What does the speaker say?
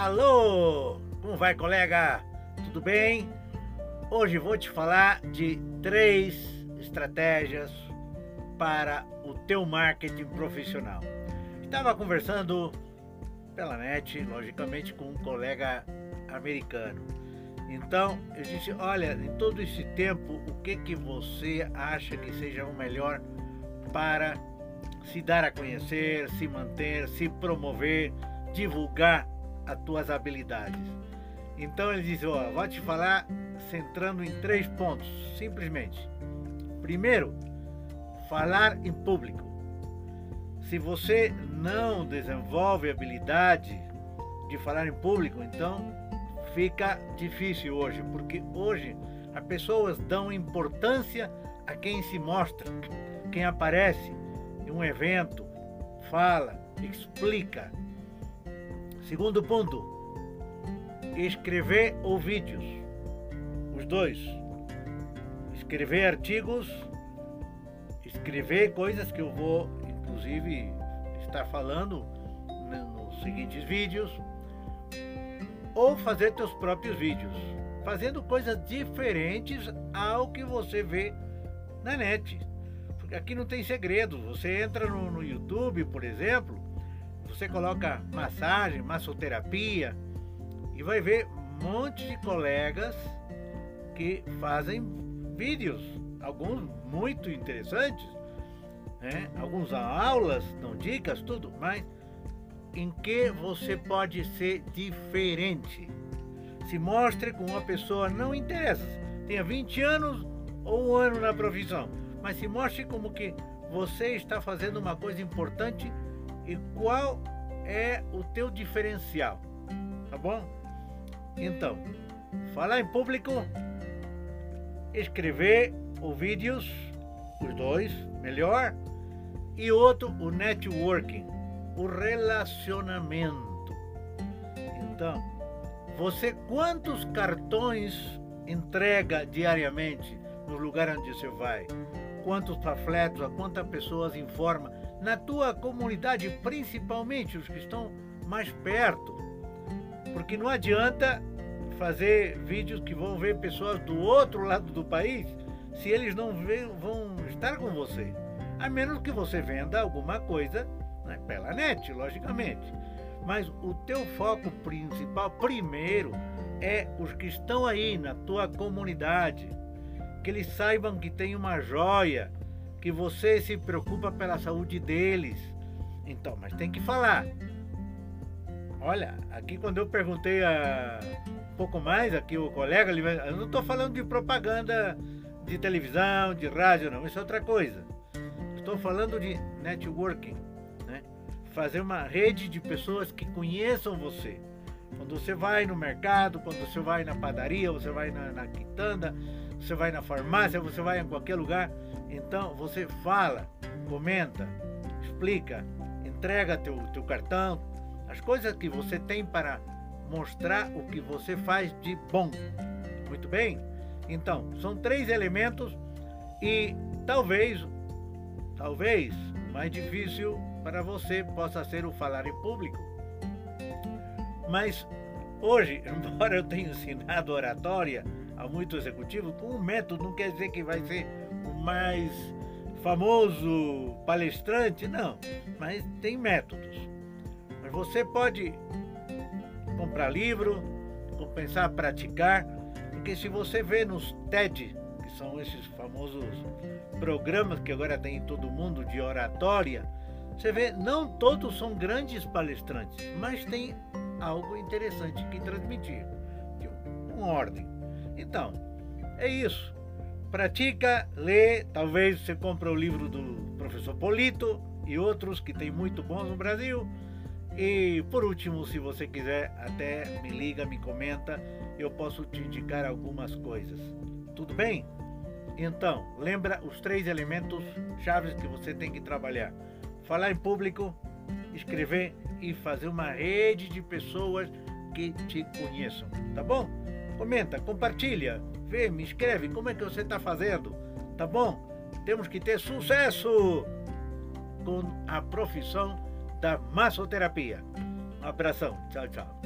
Alô! Como vai, colega? Tudo bem? Hoje vou te falar de três estratégias para o teu marketing profissional. Estava conversando pela net, logicamente, com um colega americano. Então, eu disse, olha, em todo esse tempo, o que que você acha que seja o melhor para se dar a conhecer, se manter, se promover, divulgar as tuas habilidades. Então ele diz, ó, vou te falar centrando em três pontos, simplesmente. Primeiro, falar em público. Se você não desenvolve habilidade de falar em público, então fica difícil hoje, porque hoje as pessoas dão importância a quem se mostra, quem aparece em um evento, fala, explica, Segundo ponto, escrever ou vídeos. Os dois. Escrever artigos, escrever coisas que eu vou, inclusive, estar falando nos seguintes vídeos, ou fazer teus próprios vídeos, fazendo coisas diferentes ao que você vê na net. Porque aqui não tem segredo. Você entra no, no YouTube, por exemplo, você coloca massagem, massoterapia e vai ver um monte de colegas que fazem vídeos, alguns muito interessantes, né? alguns aulas, dão dicas, tudo, mas em que você pode ser diferente. Se mostre com uma pessoa, não interessa, tenha 20 anos ou um ano na profissão, mas se mostre como que você está fazendo uma coisa importante e qual é o teu diferencial, tá bom? Então, falar em público, escrever os vídeos, os dois, melhor, e outro, o networking, o relacionamento. Então, você quantos cartões entrega diariamente no lugar onde você vai? Quantos panfletos, a quantas pessoas informa? Na tua comunidade, principalmente os que estão mais perto. Porque não adianta fazer vídeos que vão ver pessoas do outro lado do país se eles não vão estar com você. A menos que você venda alguma coisa né, pela net, logicamente. Mas o teu foco principal, primeiro, é os que estão aí na tua comunidade. Que eles saibam que tem uma joia que você se preocupa pela saúde deles. Então, mas tem que falar. Olha, aqui quando eu perguntei a um pouco mais aqui o colega, ele, eu não estou falando de propaganda de televisão, de rádio, não. Isso é outra coisa. Estou falando de networking, né? Fazer uma rede de pessoas que conheçam você. Quando você vai no mercado, quando você vai na padaria, você vai na, na quitanda, você vai na farmácia, você vai em qualquer lugar, então você fala, comenta, explica, entrega teu, teu cartão, as coisas que você tem para mostrar o que você faz de bom. Muito bem? Então, são três elementos e talvez, talvez, mais difícil para você possa ser o falar em público. Mas hoje, embora eu tenha ensinado oratória a muitos executivos, com um método não quer dizer que vai ser o mais famoso palestrante, não, mas tem métodos. Mas você pode comprar livro, começar a praticar, porque se você vê nos TED, que são esses famosos programas que agora tem em todo mundo de oratória, você vê, não todos são grandes palestrantes, mas tem algo interessante que transmitir, de uma ordem. Então, é isso. Pratica, lê, talvez você compre o livro do professor Polito e outros que tem muito bons no Brasil. E por último, se você quiser, até me liga, me comenta, eu posso te indicar algumas coisas. Tudo bem? Então, lembra os três elementos chaves que você tem que trabalhar: falar em público, escrever e fazer uma rede de pessoas que te conheçam, tá bom? Comenta, compartilha, vê, me escreve como é que você está fazendo, tá bom? Temos que ter sucesso com a profissão da massoterapia. Um abração, tchau, tchau.